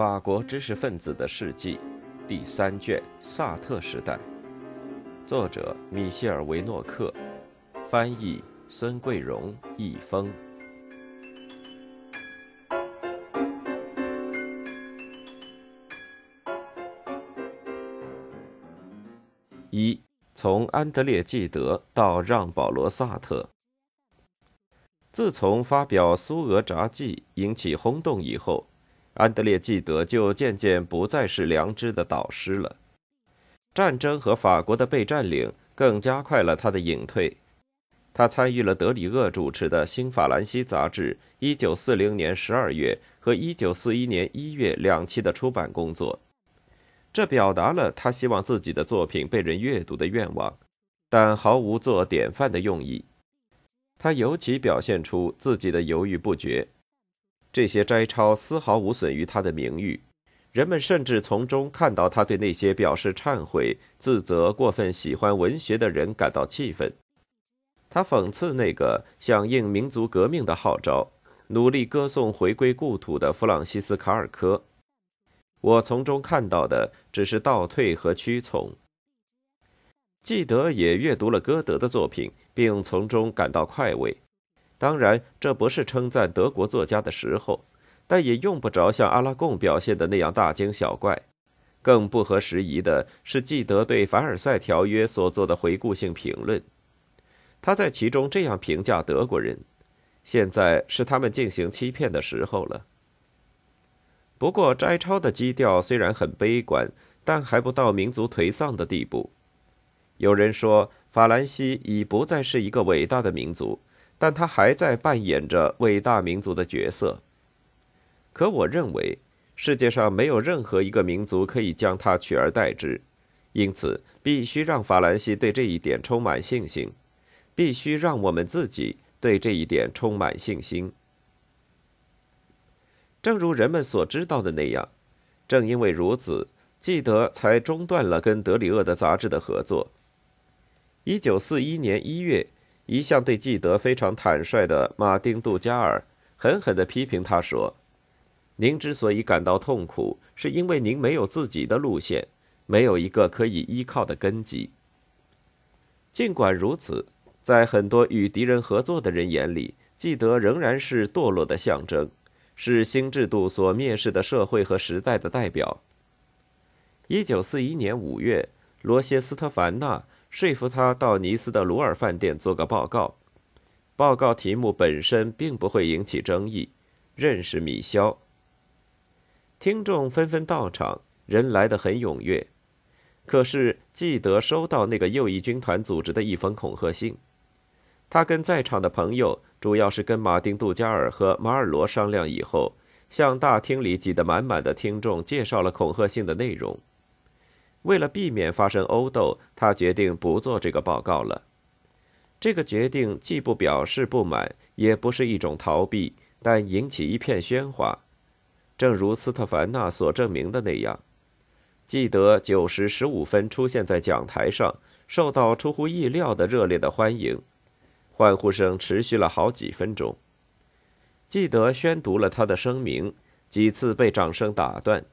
法国知识分子的事迹，第三卷：萨特时代。作者：米歇尔·维诺克，翻译：孙桂荣、易峰。一，从安德烈·纪德到让·保罗·萨特。自从发表《苏俄札记》引起轰动以后。安德烈·纪德就渐渐不再是良知的导师了。战争和法国的被占领更加快了他的隐退。他参与了德里厄主持的《新法兰西》杂志1940年12月和1941年1月两期的出版工作，这表达了他希望自己的作品被人阅读的愿望，但毫无做典范的用意。他尤其表现出自己的犹豫不决。这些摘抄丝毫无损于他的名誉，人们甚至从中看到他对那些表示忏悔、自责、过分喜欢文学的人感到气愤。他讽刺那个响应民族革命的号召、努力歌颂回归故土的弗朗西斯·卡尔科。我从中看到的只是倒退和屈从。记得也阅读了歌德的作品，并从中感到快慰。当然，这不是称赞德国作家的时候，但也用不着像阿拉贡表现的那样大惊小怪。更不合时宜的是，记得对凡尔赛条约所做的回顾性评论。他在其中这样评价德国人：“现在是他们进行欺骗的时候了。”不过，摘抄的基调虽然很悲观，但还不到民族颓丧的地步。有人说，法兰西已不再是一个伟大的民族。但他还在扮演着伟大民族的角色。可我认为，世界上没有任何一个民族可以将他取而代之，因此必须让法兰西对这一点充满信心，必须让我们自己对这一点充满信心。正如人们所知道的那样，正因为如此，记得才中断了跟德里厄的杂志的合作。一九四一年一月。一向对记得非常坦率的马丁·杜加尔狠狠地批评他说：“您之所以感到痛苦，是因为您没有自己的路线，没有一个可以依靠的根基。”尽管如此，在很多与敌人合作的人眼里，记得仍然是堕落的象征，是新制度所蔑视的社会和时代的代表。一九四一年五月，罗歇斯特凡纳。说服他到尼斯的鲁尔饭店做个报告。报告题目本身并不会引起争议，认识米肖。听众纷纷到场，人来得很踊跃。可是记得收到那个右翼军团组织的一封恐吓信。他跟在场的朋友，主要是跟马丁·杜加尔和马尔罗商量以后，向大厅里挤得满满的听众介绍了恐吓信的内容。为了避免发生殴斗，他决定不做这个报告了。这个决定既不表示不满，也不是一种逃避，但引起一片喧哗。正如斯特凡纳所证明的那样，记得九时十五分出现在讲台上，受到出乎意料的热烈的欢迎，欢呼声持续了好几分钟。记得宣读了他的声明，几次被掌声打断。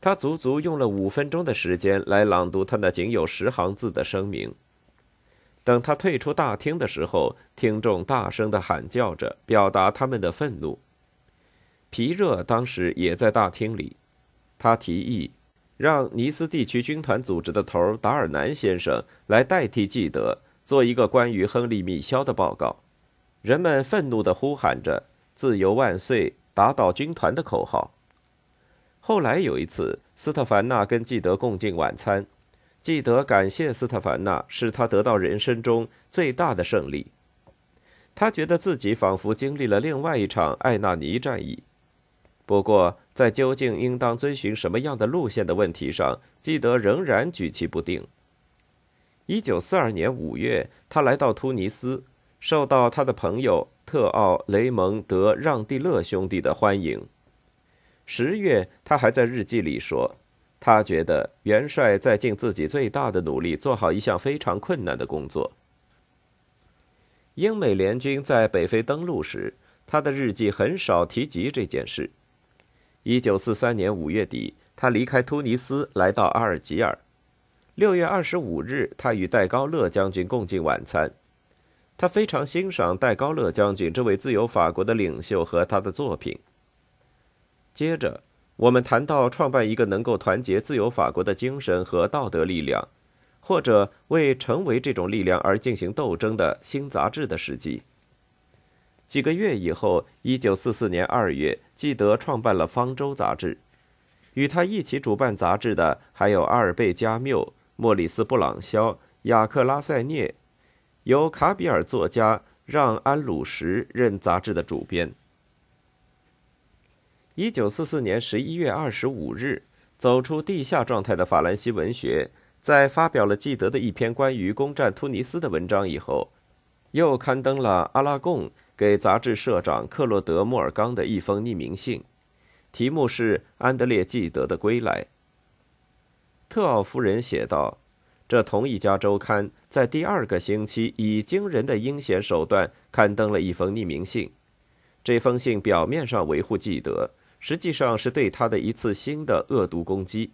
他足足用了五分钟的时间来朗读他那仅有十行字的声明。等他退出大厅的时候，听众大声的喊叫着，表达他们的愤怒。皮热当时也在大厅里，他提议让尼斯地区军团组织的头达尔南先生来代替记得做一个关于亨利·米肖的报告。人们愤怒地呼喊着“自由万岁，打倒军团”的口号。后来有一次，斯特凡纳跟记德共进晚餐，记德感谢斯特凡纳，使他得到人生中最大的胜利。他觉得自己仿佛经历了另外一场艾纳尼战役。不过，在究竟应当遵循什么样的路线的问题上，记德仍然举棋不定。一九四二年五月，他来到突尼斯，受到他的朋友特奥·雷蒙德·让蒂勒兄弟的欢迎。十月，他还在日记里说：“他觉得元帅在尽自己最大的努力做好一项非常困难的工作。”英美联军在北非登陆时，他的日记很少提及这件事。一九四三年五月底，他离开突尼斯，来到阿尔及尔。六月二十五日，他与戴高乐将军共进晚餐。他非常欣赏戴高乐将军这位自由法国的领袖和他的作品。接着，我们谈到创办一个能够团结自由法国的精神和道德力量，或者为成为这种力量而进行斗争的新杂志的时机。几个月以后，一九四四年二月，纪德创办了《方舟》杂志。与他一起主办杂志的还有阿尔贝·加缪、莫里斯·布朗肖、雅克·拉塞涅，由卡比尔作家让·安鲁什任杂志的主编。一九四四年十一月二十五日，走出地下状态的法兰西文学，在发表了纪德的一篇关于攻占突尼斯的文章以后，又刊登了阿拉贡。给杂志社长克洛德·莫尔冈的一封匿名信，题目是《安德烈·纪德的归来》。特奥夫人写道：“这同一家周刊在第二个星期以惊人的阴险手段刊登了一封匿名信。这封信表面上维护纪德，实际上是对他的一次新的恶毒攻击。”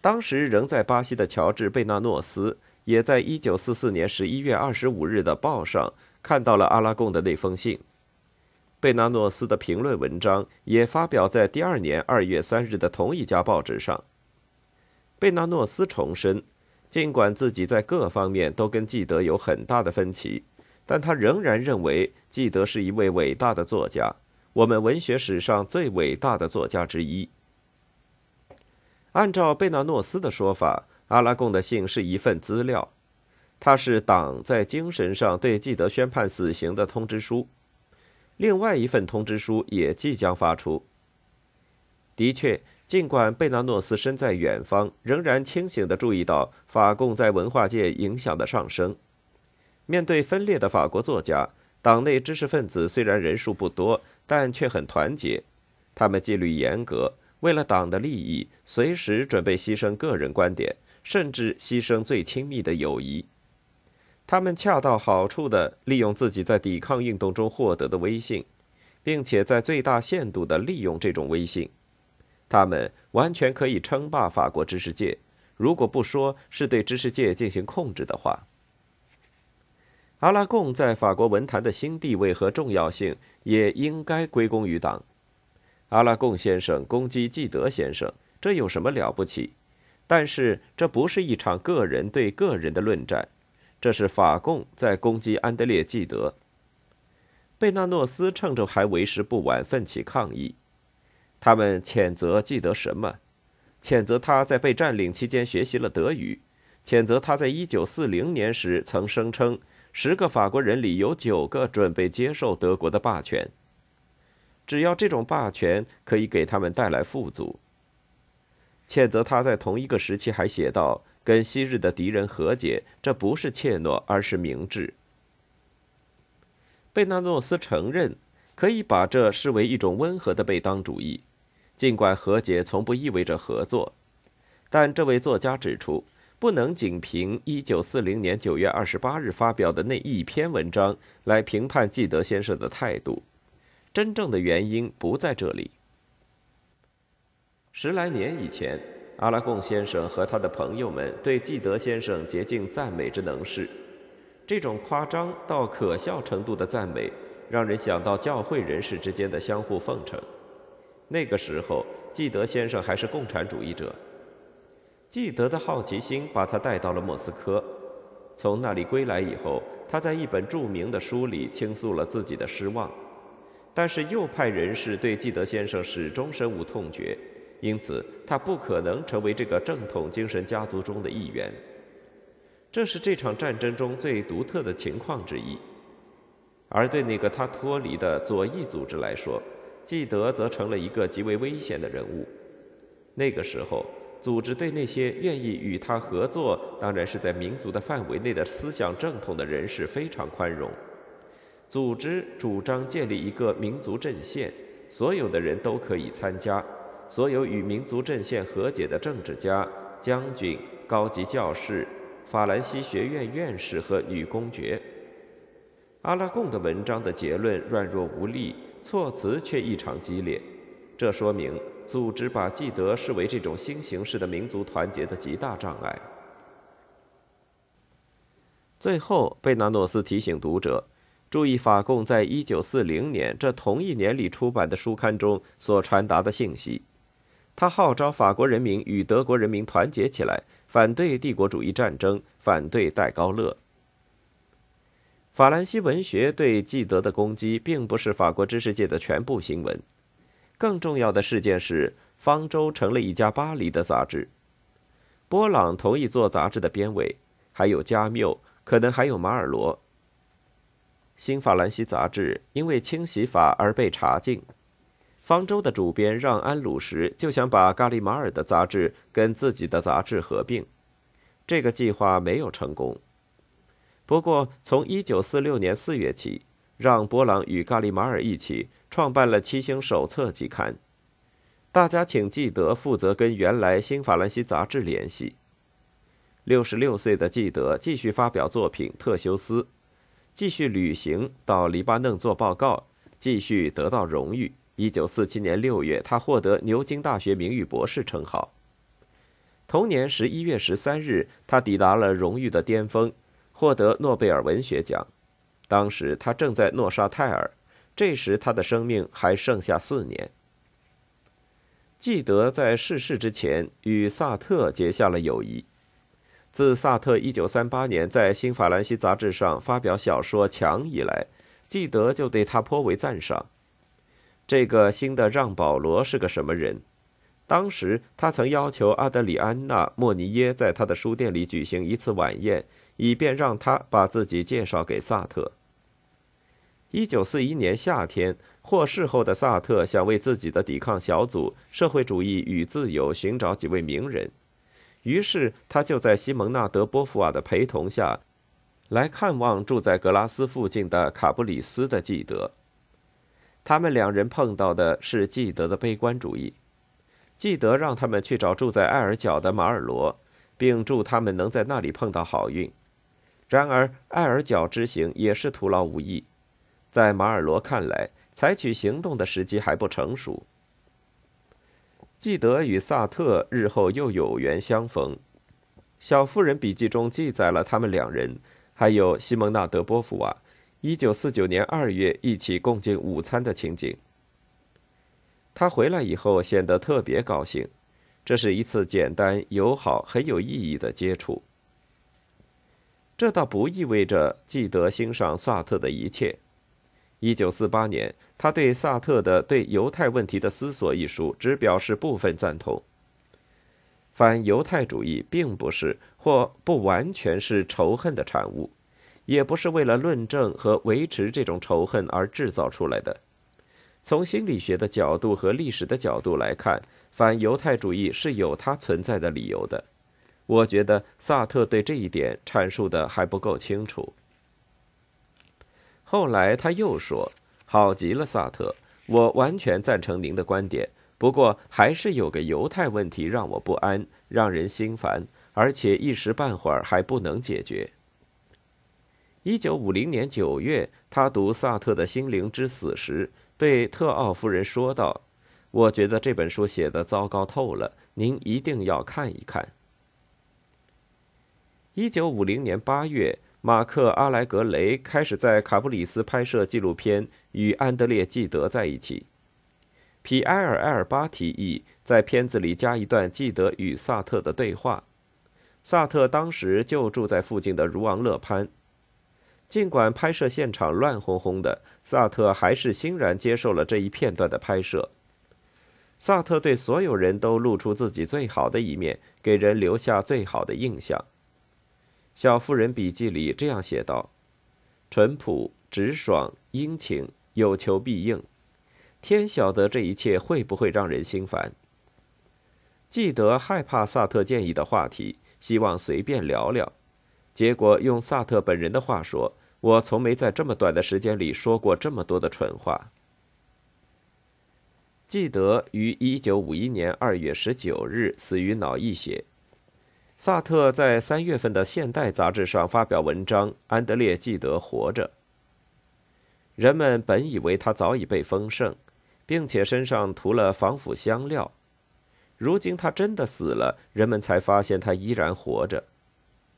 当时仍在巴西的乔治·贝纳诺斯，也在1944年11月25日的报上。看到了阿拉贡的那封信，贝纳诺斯的评论文章也发表在第二年二月三日的同一家报纸上。贝纳诺斯重申，尽管自己在各方面都跟纪德有很大的分歧，但他仍然认为纪德是一位伟大的作家，我们文学史上最伟大的作家之一。按照贝纳诺斯的说法，阿拉贡的信是一份资料。它是党在精神上对纪德宣判死刑的通知书，另外一份通知书也即将发出。的确，尽管贝纳诺斯身在远方，仍然清醒地注意到法共在文化界影响的上升。面对分裂的法国作家，党内知识分子虽然人数不多，但却很团结。他们纪律严格，为了党的利益，随时准备牺牲个人观点，甚至牺牲最亲密的友谊。他们恰到好处地利用自己在抵抗运动中获得的威信，并且在最大限度地利用这种威信。他们完全可以称霸法国知识界，如果不说是对知识界进行控制的话。阿拉贡在法国文坛的新地位和重要性也应该归功于党。阿拉贡先生攻击纪德先生，这有什么了不起？但是这不是一场个人对个人的论战。这是法共在攻击安德烈·纪德。贝纳诺斯趁着还为时不晚，奋起抗议。他们谴责纪德什么？谴责他在被占领期间学习了德语，谴责他在1940年时曾声称十个法国人里有九个准备接受德国的霸权，只要这种霸权可以给他们带来富足。谴责他在同一个时期还写道。跟昔日的敌人和解，这不是怯懦，而是明智。贝纳诺斯承认，可以把这视为一种温和的贝当主义，尽管和解从不意味着合作。但这位作家指出，不能仅凭1940年9月28日发表的那一篇文章来评判纪德先生的态度，真正的原因不在这里。十来年以前。阿拉贡先生和他的朋友们对纪德先生竭尽赞美之能事，这种夸张到可笑程度的赞美，让人想到教会人士之间的相互奉承。那个时候，纪德先生还是共产主义者。纪德的好奇心把他带到了莫斯科，从那里归来以后，他在一本著名的书里倾诉了自己的失望。但是右派人士对纪德先生始终深恶痛绝。因此，他不可能成为这个正统精神家族中的一员。这是这场战争中最独特的情况之一。而对那个他脱离的左翼组织来说，纪德则成了一个极为危险的人物。那个时候，组织对那些愿意与他合作，当然是在民族的范围内的思想正统的人士非常宽容。组织主张建立一个民族阵线，所有的人都可以参加。所有与民族阵线和解的政治家、将军、高级教士、法兰西学院院士和女公爵。阿拉贡的文章的结论软弱无力，措辞却异常激烈。这说明组织把纪德视为这种新形式的民族团结的极大障碍。最后，贝纳诺斯提醒读者注意法共在一九四零年这同一年里出版的书刊中所传达的信息。他号召法国人民与德国人民团结起来，反对帝国主义战争，反对戴高乐。法兰西文学对纪德的攻击，并不是法国知识界的全部新闻。更重要的事件是，方舟成了一家巴黎的杂志。波朗同意做杂志的编委，还有加缪。可能还有马尔罗。新法兰西杂志因为清洗法而被查禁。方舟的主编让·安鲁什就想把咖利马尔的杂志跟自己的杂志合并，这个计划没有成功。不过，从1946年4月起，让·波朗与咖利马尔一起创办了《七星手册》季刊。大家请记得负责跟原来新法兰西杂志联系。六十六岁的纪德继续发表作品《特修斯》，继续旅行到黎巴嫩做报告，继续得到荣誉。一九四七年六月，他获得牛津大学名誉博士称号。同年十一月十三日，他抵达了荣誉的巅峰，获得诺贝尔文学奖。当时他正在诺沙泰尔，这时他的生命还剩下四年。纪德在逝世之前与萨特结下了友谊。自萨特1938年在《新法兰西》杂志上发表小说《墙》以来，纪德就对他颇为赞赏。这个新的让·保罗是个什么人？当时他曾要求阿德里安娜·莫尼耶在他的书店里举行一次晚宴，以便让他把自己介绍给萨特。1941年夏天，获释后的萨特想为自己的抵抗小组“社会主义与自由”寻找几位名人。于是他就在西蒙纳德·波伏瓦的陪同下，来看望住在格拉斯附近的卡布里斯的纪德。他们两人碰到的是纪德的悲观主义。纪德让他们去找住在艾尔角的马尔罗，并祝他们能在那里碰到好运。然而，艾尔角之行也是徒劳无益。在马尔罗看来，采取行动的时机还不成熟。纪德与萨特日后又有缘相逢，《小妇人笔记》中记载了他们两人，还有西蒙纳德·波伏瓦，1949年2月一起共进午餐的情景。他回来以后显得特别高兴，这是一次简单、友好、很有意义的接触。这倒不意味着纪德欣赏萨特的一切。一九四八年，他对萨特的《对犹太问题的思索》一书只表示部分赞同。反犹太主义并不是或不完全是仇恨的产物，也不是为了论证和维持这种仇恨而制造出来的。从心理学的角度和历史的角度来看，反犹太主义是有它存在的理由的。我觉得萨特对这一点阐述的还不够清楚。后来他又说：“好极了，萨特，我完全赞成您的观点。不过还是有个犹太问题让我不安，让人心烦，而且一时半会儿还不能解决。”一九五零年九月，他读萨特的《心灵之死》时，对特奥夫人说道：“我觉得这本书写的糟糕透了，您一定要看一看。”一九五零年八月。马克·阿莱格雷开始在卡布里斯拍摄纪录片，与安德烈·纪德在一起。皮埃尔·埃尔巴提议在片子里加一段纪德与萨特的对话。萨特当时就住在附近的茹昂勒潘。尽管拍摄现场乱哄哄的，萨特还是欣然接受了这一片段的拍摄。萨特对所有人都露出自己最好的一面，给人留下最好的印象。小妇人笔记里这样写道：“淳朴、直爽、殷勤，有求必应。天晓得这一切会不会让人心烦。”记得害怕萨特建议的话题，希望随便聊聊。结果用萨特本人的话说：“我从没在这么短的时间里说过这么多的蠢话。”记得于一九五一年二月十九日死于脑溢血。萨特在三月份的《现代》杂志上发表文章：“安德烈·纪德活着。”人们本以为他早已被封圣，并且身上涂了防腐香料。如今他真的死了，人们才发现他依然活着。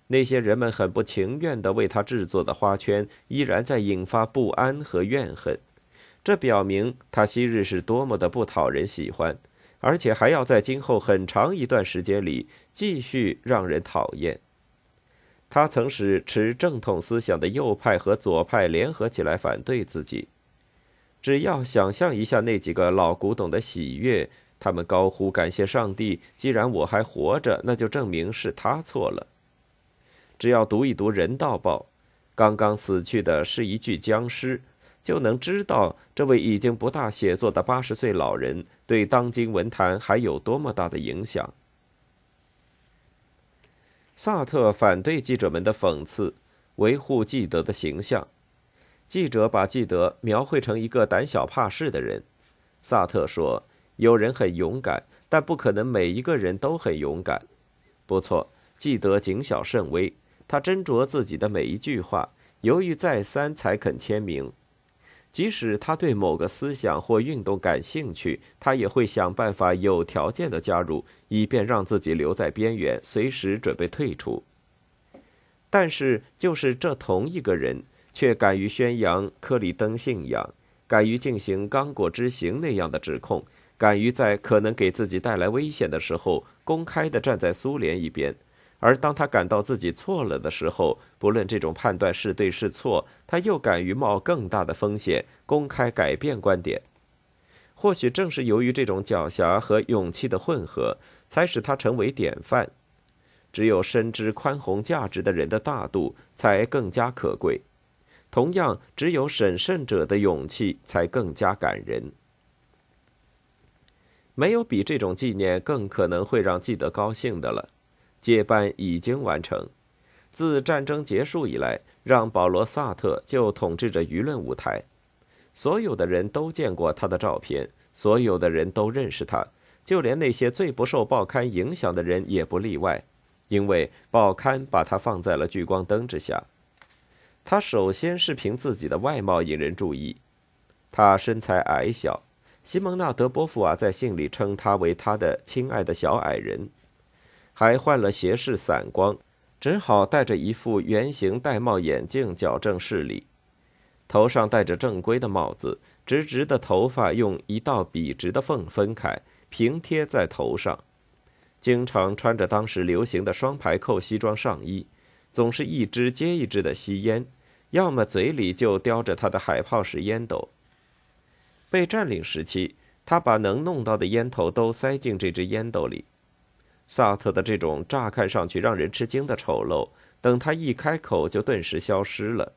那些人们很不情愿地为他制作的花圈，依然在引发不安和怨恨。这表明他昔日是多么的不讨人喜欢，而且还要在今后很长一段时间里继续让人讨厌。他曾使持正统思想的右派和左派联合起来反对自己。只要想象一下那几个老古董的喜悦，他们高呼感谢上帝，既然我还活着，那就证明是他错了。只要读一读《人道报》，刚刚死去的是一具僵尸，就能知道这位已经不大写作的八十岁老人对当今文坛还有多么大的影响。萨特反对记者们的讽刺，维护记德的形象。记者把记德描绘成一个胆小怕事的人。萨特说：“有人很勇敢，但不可能每一个人都很勇敢。”不错，记德谨小慎微。他斟酌自己的每一句话，犹豫再三才肯签名。即使他对某个思想或运动感兴趣，他也会想办法有条件的加入，以便让自己留在边缘，随时准备退出。但是，就是这同一个人，却敢于宣扬克里登信仰，敢于进行刚果之行那样的指控，敢于在可能给自己带来危险的时候，公开的站在苏联一边。而当他感到自己错了的时候，不论这种判断是对是错，他又敢于冒更大的风险，公开改变观点。或许正是由于这种狡黠和勇气的混合，才使他成为典范。只有深知宽宏价值的人的大度，才更加可贵。同样，只有审慎者的勇气，才更加感人。没有比这种纪念更可能会让记得高兴的了。接班已经完成。自战争结束以来，让保罗·萨特就统治着舆论舞台。所有的人都见过他的照片，所有的人都认识他，就连那些最不受报刊影响的人也不例外，因为报刊把他放在了聚光灯之下。他首先是凭自己的外貌引人注意。他身材矮小，西蒙娜·德波伏娃在信里称他为他的亲爱的小矮人。还患了斜视散光，只好戴着一副圆形玳帽眼镜矫正视力。头上戴着正规的帽子，直直的头发用一道笔直的缝分开，平贴在头上。经常穿着当时流行的双排扣西装上衣，总是一支接一支的吸烟，要么嘴里就叼着他的海泡式烟斗。被占领时期，他把能弄到的烟头都塞进这支烟斗里。萨特的这种乍看上去让人吃惊的丑陋，等他一开口就顿时消失了。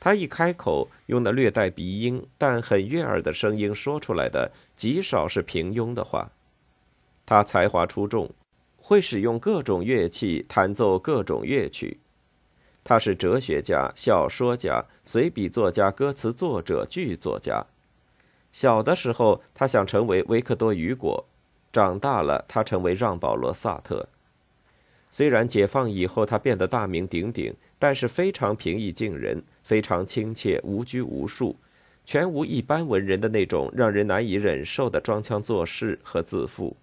他一开口，用那略带鼻音但很悦耳的声音说出来的，极少是平庸的话。他才华出众，会使用各种乐器，弹奏各种乐曲。他是哲学家、小说家、随笔作家、歌词作者、剧作家。小的时候，他想成为维克多·雨果。长大了，他成为让·保罗·萨特。虽然解放以后他变得大名鼎鼎，但是非常平易近人，非常亲切，无拘无束，全无一般文人的那种让人难以忍受的装腔作势和自负。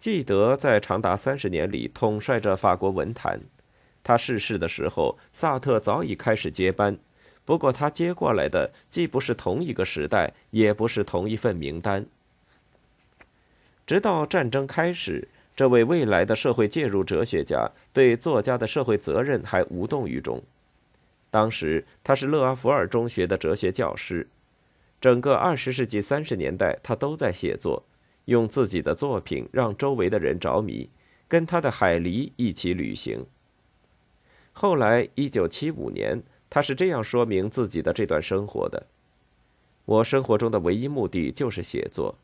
记得在长达三十年里统帅着法国文坛。他逝世的时候，萨特早已开始接班，不过他接过来的既不是同一个时代，也不是同一份名单。直到战争开始，这位未来的社会介入哲学家对作家的社会责任还无动于衷。当时他是勒阿弗尔中学的哲学教师，整个二十世纪三十年代，他都在写作，用自己的作品让周围的人着迷，跟他的海狸一起旅行。后来，一九七五年，他是这样说明自己的这段生活的：“我生活中的唯一目的就是写作。”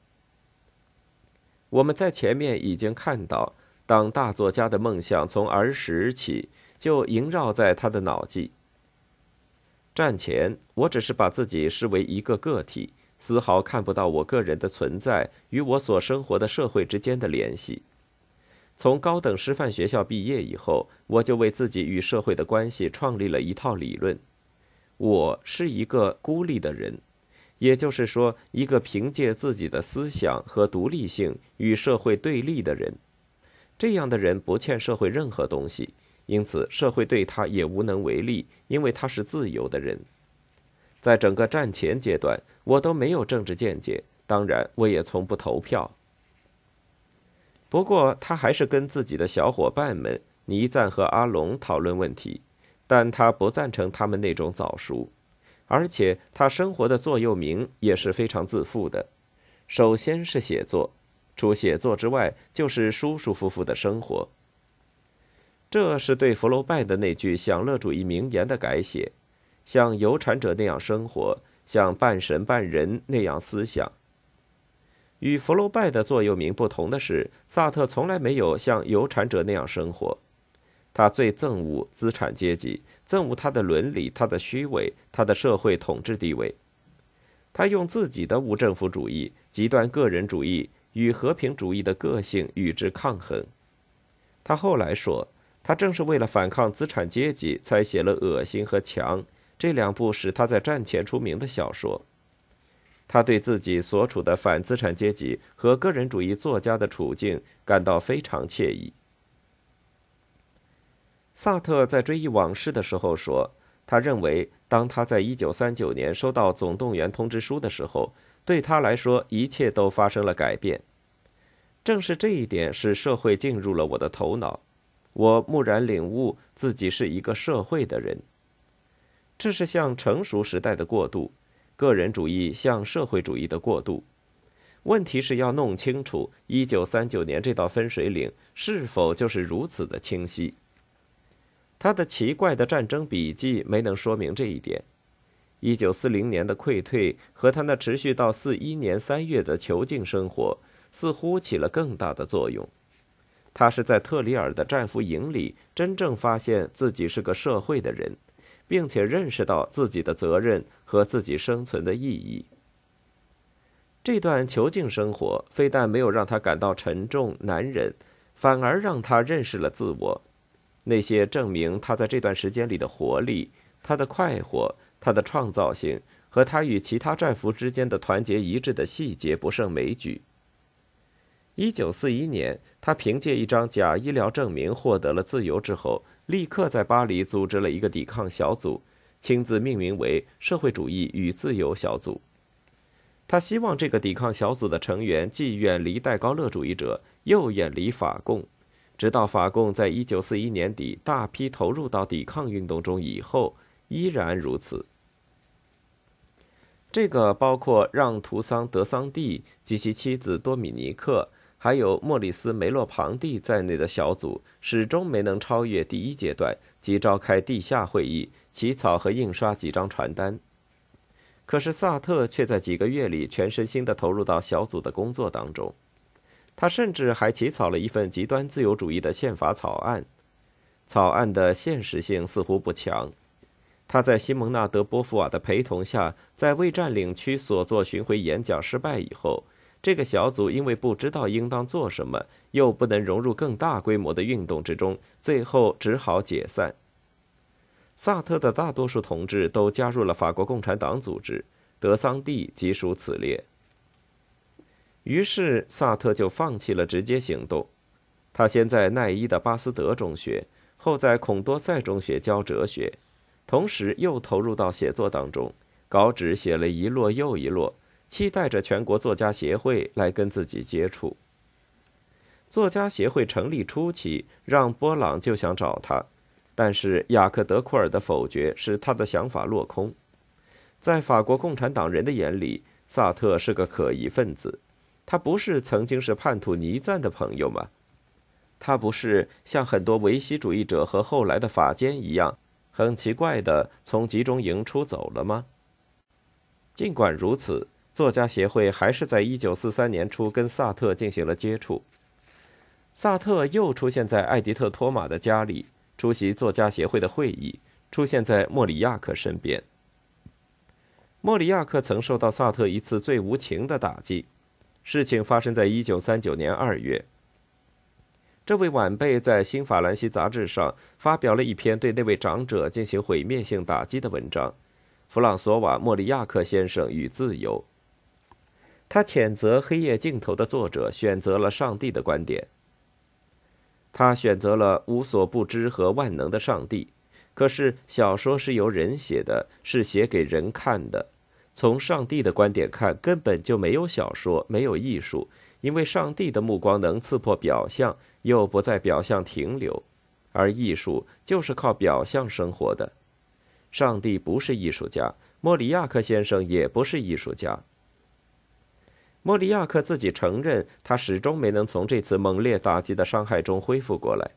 我们在前面已经看到，当大作家的梦想从儿时起就萦绕在他的脑际。战前，我只是把自己视为一个个体，丝毫看不到我个人的存在与我所生活的社会之间的联系。从高等师范学校毕业以后，我就为自己与社会的关系创立了一套理论。我是一个孤立的人，也就是说，一个凭借自己的思想和独立性与社会对立的人。这样的人不欠社会任何东西，因此社会对他也无能为力，因为他是自由的人。在整个战前阶段，我都没有政治见解，当然，我也从不投票。不过，他还是跟自己的小伙伴们倪赞和阿龙讨论问题，但他不赞成他们那种早熟，而且他生活的座右铭也是非常自负的。首先是写作，除写作之外，就是舒舒服服的生活。这是对福楼拜的那句享乐主义名言的改写：像有产者那样生活，像半神半人那样思想。与福楼拜的座右铭不同的是，萨特从来没有像有产者那样生活。他最憎恶资产阶级，憎恶他的伦理、他的虚伪、他的社会统治地位。他用自己的无政府主义、极端个人主义与和平主义的个性与之抗衡。他后来说，他正是为了反抗资产阶级，才写了《恶心》和《强》这两部使他在战前出名的小说。他对自己所处的反资产阶级和个人主义作家的处境感到非常惬意。萨特在追忆往事的时候说：“他认为，当他在一九三九年收到总动员通知书的时候，对他来说，一切都发生了改变。正是这一点使社会进入了我的头脑，我蓦然领悟自己是一个社会的人。这是向成熟时代的过渡。”个人主义向社会主义的过渡，问题是要弄清楚一九三九年这道分水岭是否就是如此的清晰。他的奇怪的战争笔记没能说明这一点。一九四零年的溃退和他那持续到四一年三月的囚禁生活，似乎起了更大的作用。他是在特里尔的战俘营里真正发现自己是个社会的人。并且认识到自己的责任和自己生存的意义。这段囚禁生活非但没有让他感到沉重难忍，反而让他认识了自我。那些证明他在这段时间里的活力、他的快活、他的创造性和他与其他战俘之间的团结一致的细节不胜枚举。一九四一年，他凭借一张假医疗证明获得了自由之后。立刻在巴黎组织了一个抵抗小组，亲自命名为“社会主义与自由小组”。他希望这个抵抗小组的成员既远离戴高乐主义者，又远离法共，直到法共在一九四一年底大批投入到抵抗运动中以后，依然如此。这个包括让·图桑·德桑蒂及其妻子多米尼克。还有莫里斯·梅洛庞蒂在内的小组始终没能超越第一阶段，即召开地下会议、起草和印刷几张传单。可是萨特却在几个月里全身心地投入到小组的工作当中。他甚至还起草了一份极端自由主义的宪法草案，草案的现实性似乎不强。他在西蒙纳德·波伏瓦的陪同下，在未占领区所做巡回演讲失败以后。这个小组因为不知道应当做什么，又不能融入更大规模的运动之中，最后只好解散。萨特的大多数同志都加入了法国共产党组织，德桑蒂即属此列。于是萨特就放弃了直接行动。他先在奈伊的巴斯德中学，后在孔多塞中学教哲学，同时又投入到写作当中，稿纸写了一摞又一摞。期待着全国作家协会来跟自己接触。作家协会成立初期，让波朗就想找他，但是雅克·德库尔的否决使他的想法落空。在法国共产党人的眼里，萨特是个可疑分子。他不是曾经是叛徒尼赞的朋友吗？他不是像很多维希主义者和后来的法监一样，很奇怪的从集中营出走了吗？尽管如此。作家协会还是在1943年初跟萨特进行了接触。萨特又出现在艾迪特·托马的家里，出席作家协会的会议，出现在莫里亚克身边。莫里亚克曾受到萨特一次最无情的打击。事情发生在1939年2月。这位晚辈在《新法兰西》杂志上发表了一篇对那位长者进行毁灭性打击的文章。弗朗索瓦·莫里亚克先生与自由。他谴责《黑夜尽头》的作者选择了上帝的观点。他选择了无所不知和万能的上帝。可是小说是由人写的，是写给人看的。从上帝的观点看，根本就没有小说，没有艺术，因为上帝的目光能刺破表象，又不在表象停留，而艺术就是靠表象生活的。上帝不是艺术家，莫里亚克先生也不是艺术家。莫里亚克自己承认，他始终没能从这次猛烈打击的伤害中恢复过来。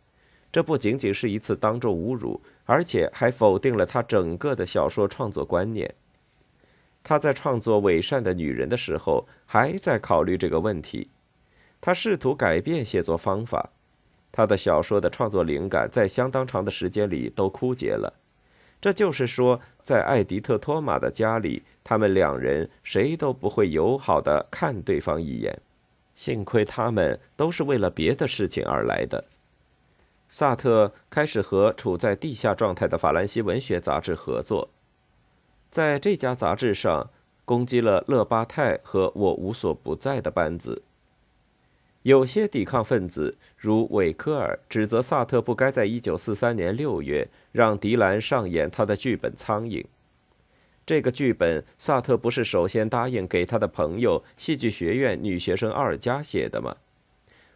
这不仅仅是一次当众侮辱，而且还否定了他整个的小说创作观念。他在创作《伪善的女人》的时候，还在考虑这个问题。他试图改变写作方法。他的小说的创作灵感在相当长的时间里都枯竭了。这就是说，在艾迪特·托马的家里，他们两人谁都不会友好的看对方一眼。幸亏他们都是为了别的事情而来的。萨特开始和处在地下状态的法兰西文学杂志合作，在这家杂志上攻击了勒巴泰和我无所不在的班子。有些抵抗分子，如韦科尔，指责萨特不该在1943年6月让迪兰上演他的剧本《苍蝇》。这个剧本，萨特不是首先答应给他的朋友戏剧学院女学生奥尔加写的吗？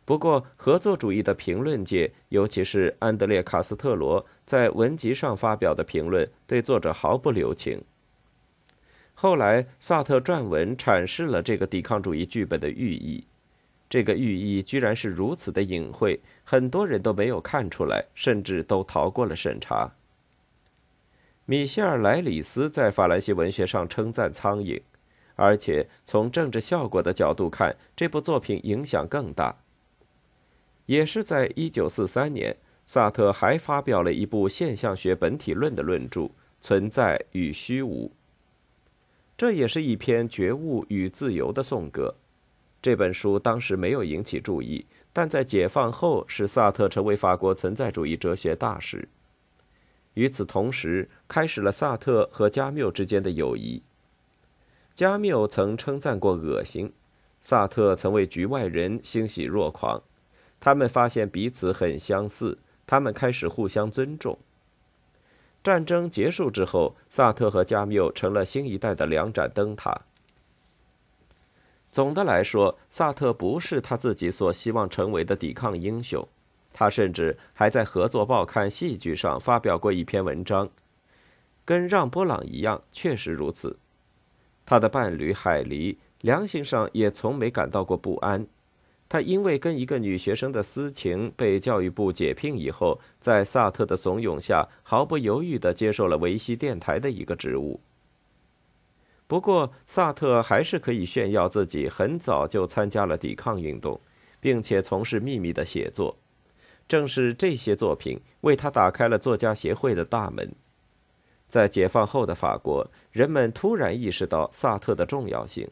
不过，合作主义的评论界，尤其是安德烈·卡斯特罗在文集上发表的评论，对作者毫不留情。后来，萨特撰文阐释了这个抵抗主义剧本的寓意。这个寓意居然是如此的隐晦，很多人都没有看出来，甚至都逃过了审查。米歇尔·莱里斯在法兰西文学上称赞《苍蝇》，而且从政治效果的角度看，这部作品影响更大。也是在1943年，萨特还发表了一部现象学本体论的论著《存在与虚无》，这也是一篇觉悟与自由的颂歌。这本书当时没有引起注意，但在解放后使萨特成为法国存在主义哲学大师。与此同时，开始了萨特和加缪之间的友谊。加缪曾称赞过恶心，萨特曾为局外人欣喜若狂。他们发现彼此很相似，他们开始互相尊重。战争结束之后，萨特和加缪成了新一代的两盏灯塔。总的来说，萨特不是他自己所希望成为的抵抗英雄。他甚至还在合作报刊《戏剧》上发表过一篇文章，跟让·波朗一样，确实如此。他的伴侣海狸良心上也从没感到过不安。他因为跟一个女学生的私情被教育部解聘以后，在萨特的怂恿下，毫不犹豫地接受了维希电台的一个职务。不过，萨特还是可以炫耀自己很早就参加了抵抗运动，并且从事秘密的写作。正是这些作品为他打开了作家协会的大门。在解放后的法国，人们突然意识到萨特的重要性。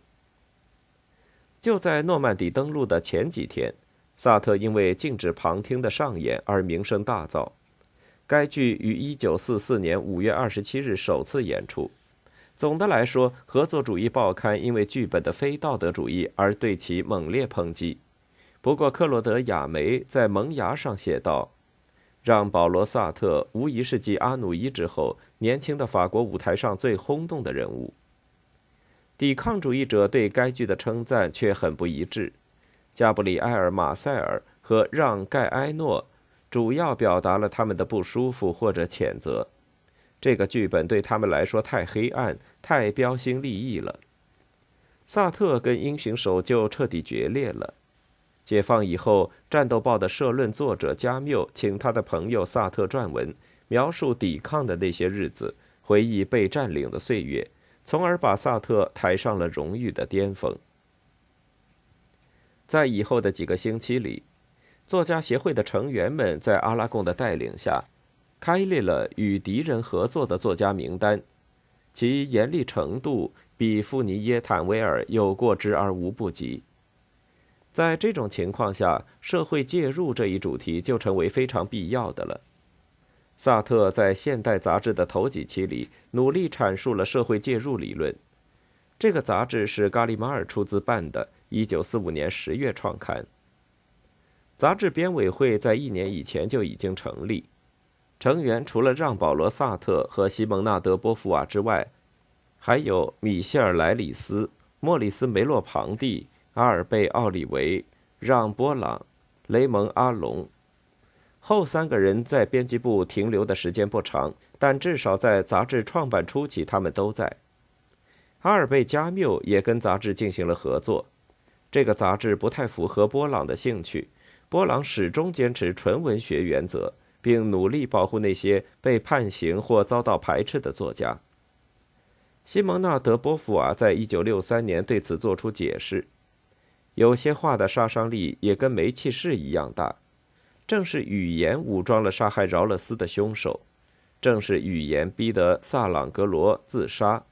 就在诺曼底登陆的前几天，萨特因为禁止旁听的上演而名声大噪。该剧于1944年5月27日首次演出。总的来说，合作主义报刊因为剧本的非道德主义而对其猛烈抨击。不过，克洛德·亚梅在《萌芽》上写道：“让·保罗·萨特无疑是继阿努伊之后年轻的法国舞台上最轰动的人物。”抵抗主义者对该剧的称赞却很不一致。加布里埃尔·马塞尔和让·盖埃诺主要表达了他们的不舒服或者谴责。这个剧本对他们来说太黑暗、太标新立异了。萨特跟英雄守旧彻底决裂了。解放以后，《战斗报》的社论作者加缪请他的朋友萨特撰文，描述抵抗的那些日子，回忆被占领的岁月，从而把萨特抬上了荣誉的巅峰。在以后的几个星期里，作家协会的成员们在阿拉贡的带领下。开列了与敌人合作的作家名单，其严厉程度比富尼耶·坦维尔有过之而无不及。在这种情况下，社会介入这一主题就成为非常必要的了。萨特在现代杂志的头几期里努力阐述了社会介入理论。这个杂志是咖利马尔出资办的，1945年10月创刊。杂志编委会在一年以前就已经成立，成员除了让·保罗·萨特和西蒙纳德·波伏娃之外，还有米歇尔·莱里斯、莫里斯·梅洛庞蒂、阿尔贝·奥里维、让·波朗、雷蒙·阿隆。后三个人在编辑部停留的时间不长，但至少在杂志创办初期，他们都在。阿尔贝·加缪也跟杂志进行了合作。这个杂志不太符合波朗的兴趣。波朗始终坚持纯文学原则，并努力保护那些被判刑或遭到排斥的作家。西蒙纳德·波伏娃在一九六三年对此作出解释：有些话的杀伤力也跟煤气室一样大。正是语言武装了杀害饶勒斯的凶手，正是语言逼得萨朗格罗自杀，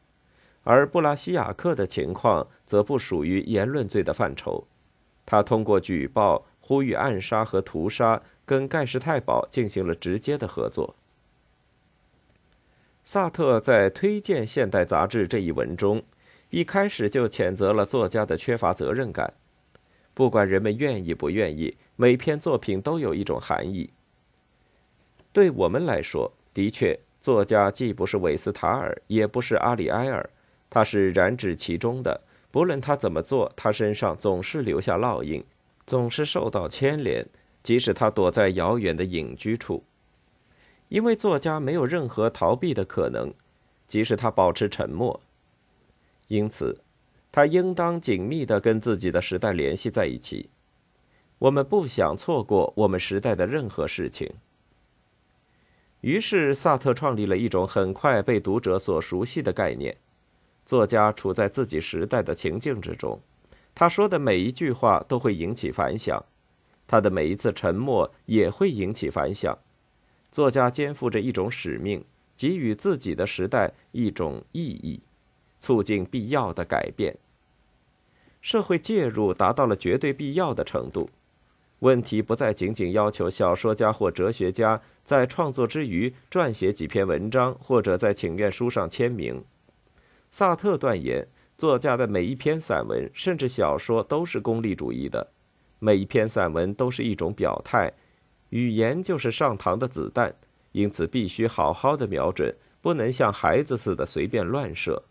而布拉西亚克的情况则不属于言论罪的范畴。他通过举报。呼吁暗杀和屠杀，跟盖世太保进行了直接的合作。萨特在推荐《现代》杂志这一文中，一开始就谴责了作家的缺乏责任感。不管人们愿意不愿意，每篇作品都有一种含义。对我们来说，的确，作家既不是韦斯塔尔，也不是阿里埃尔，他是染指其中的。不论他怎么做，他身上总是留下烙印。总是受到牵连，即使他躲在遥远的隐居处，因为作家没有任何逃避的可能，即使他保持沉默。因此，他应当紧密地跟自己的时代联系在一起。我们不想错过我们时代的任何事情。于是，萨特创立了一种很快被读者所熟悉的概念：作家处在自己时代的情境之中。他说的每一句话都会引起反响，他的每一次沉默也会引起反响。作家肩负着一种使命，给予自己的时代一种意义，促进必要的改变。社会介入达到了绝对必要的程度。问题不再仅仅要求小说家或哲学家在创作之余撰写几篇文章，或者在请愿书上签名。萨特断言。作家的每一篇散文，甚至小说，都是功利主义的。每一篇散文都是一种表态，语言就是上膛的子弹，因此必须好好的瞄准，不能像孩子似的随便乱射。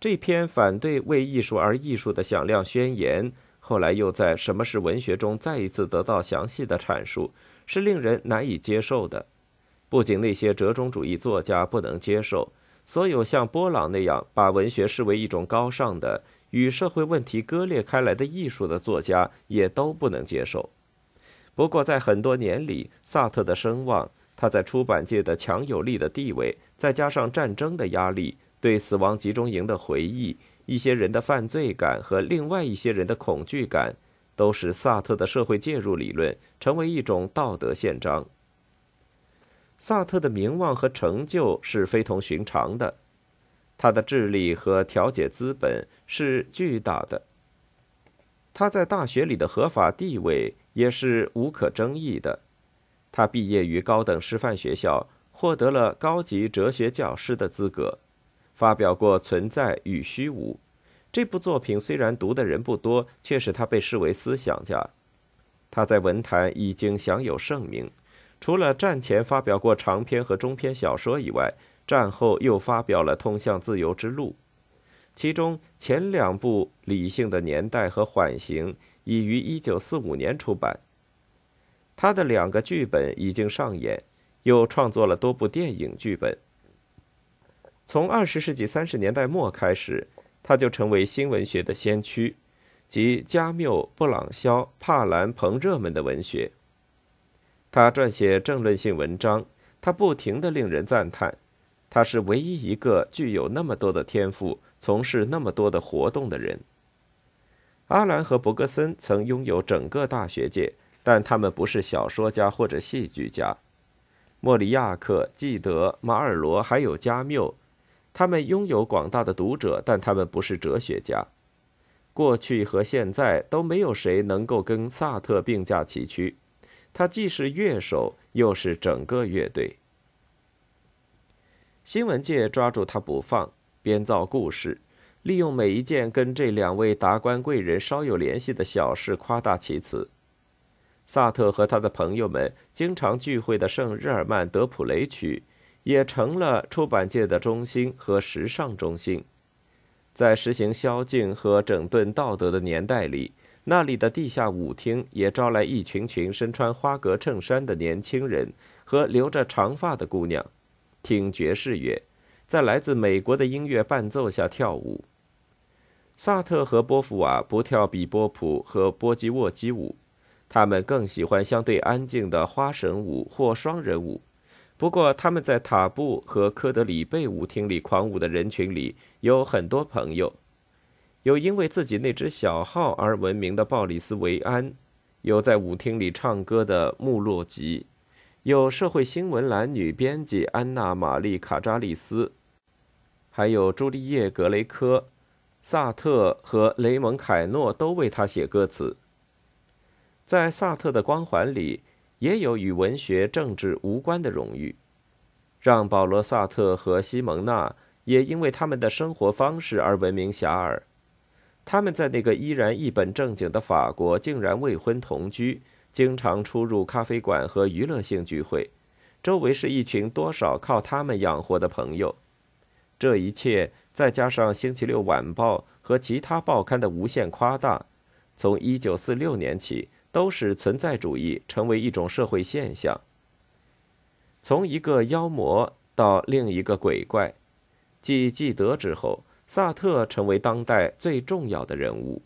这篇反对为艺术而艺术的响亮宣言，后来又在《什么是文学》中再一次得到详细的阐述，是令人难以接受的。不仅那些折中主义作家不能接受。所有像波朗那样把文学视为一种高尚的、与社会问题割裂开来的艺术的作家，也都不能接受。不过，在很多年里，萨特的声望、他在出版界的强有力的地位，再加上战争的压力、对死亡集中营的回忆、一些人的犯罪感和另外一些人的恐惧感，都使萨特的社会介入理论成为一种道德宪章。萨特的名望和成就是非同寻常的，他的智力和调解资本是巨大的，他在大学里的合法地位也是无可争议的。他毕业于高等师范学校，获得了高级哲学教师的资格，发表过《存在与虚无》这部作品，虽然读的人不多，却使他被视为思想家。他在文坛已经享有盛名。除了战前发表过长篇和中篇小说以外，战后又发表了《通向自由之路》，其中前两部《理性的年代》和《缓刑》已于1945年出版。他的两个剧本已经上演，又创作了多部电影剧本。从二十世纪三十年代末开始，他就成为新文学的先驱，即加缪、布朗肖、帕兰、彭热们的文学。他撰写政论性文章，他不停地令人赞叹，他是唯一一个具有那么多的天赋、从事那么多的活动的人。阿兰和伯格森曾拥有整个大学界，但他们不是小说家或者戏剧家。莫里亚克、纪德、马尔罗还有加缪，他们拥有广大的读者，但他们不是哲学家。过去和现在都没有谁能够跟萨特并驾齐驱。他既是乐手，又是整个乐队。新闻界抓住他不放，编造故事，利用每一件跟这两位达官贵人稍有联系的小事夸大其词。萨特和他的朋友们经常聚会的圣日耳曼德普雷区，也成了出版界的中心和时尚中心。在实行宵禁和整顿道德的年代里。那里的地下舞厅也招来一群群身穿花格衬衫的年轻人和留着长发的姑娘，听爵士乐，在来自美国的音乐伴奏下跳舞。萨特和波伏娃不跳比波普和波吉沃基舞，他们更喜欢相对安静的花神舞或双人舞。不过，他们在塔布和科德里贝舞厅里狂舞的人群里有很多朋友。有因为自己那只小号而闻名的鲍里斯·维安，有在舞厅里唱歌的穆洛吉，有社会新闻男女编辑安娜·玛丽·卡扎利斯，还有朱丽叶·格雷科、萨特和雷蒙·凯诺都为他写歌词。在萨特的光环里，也有与文学、政治无关的荣誉，让保罗·萨特和西蒙娜也因为他们的生活方式而闻名遐迩。他们在那个依然一本正经的法国，竟然未婚同居，经常出入咖啡馆和娱乐性聚会，周围是一群多少靠他们养活的朋友。这一切再加上《星期六晚报》和其他报刊的无限夸大，从1946年起，都使存在主义成为一种社会现象。从一个妖魔到另一个鬼怪，继继德之后。萨特成为当代最重要的人物。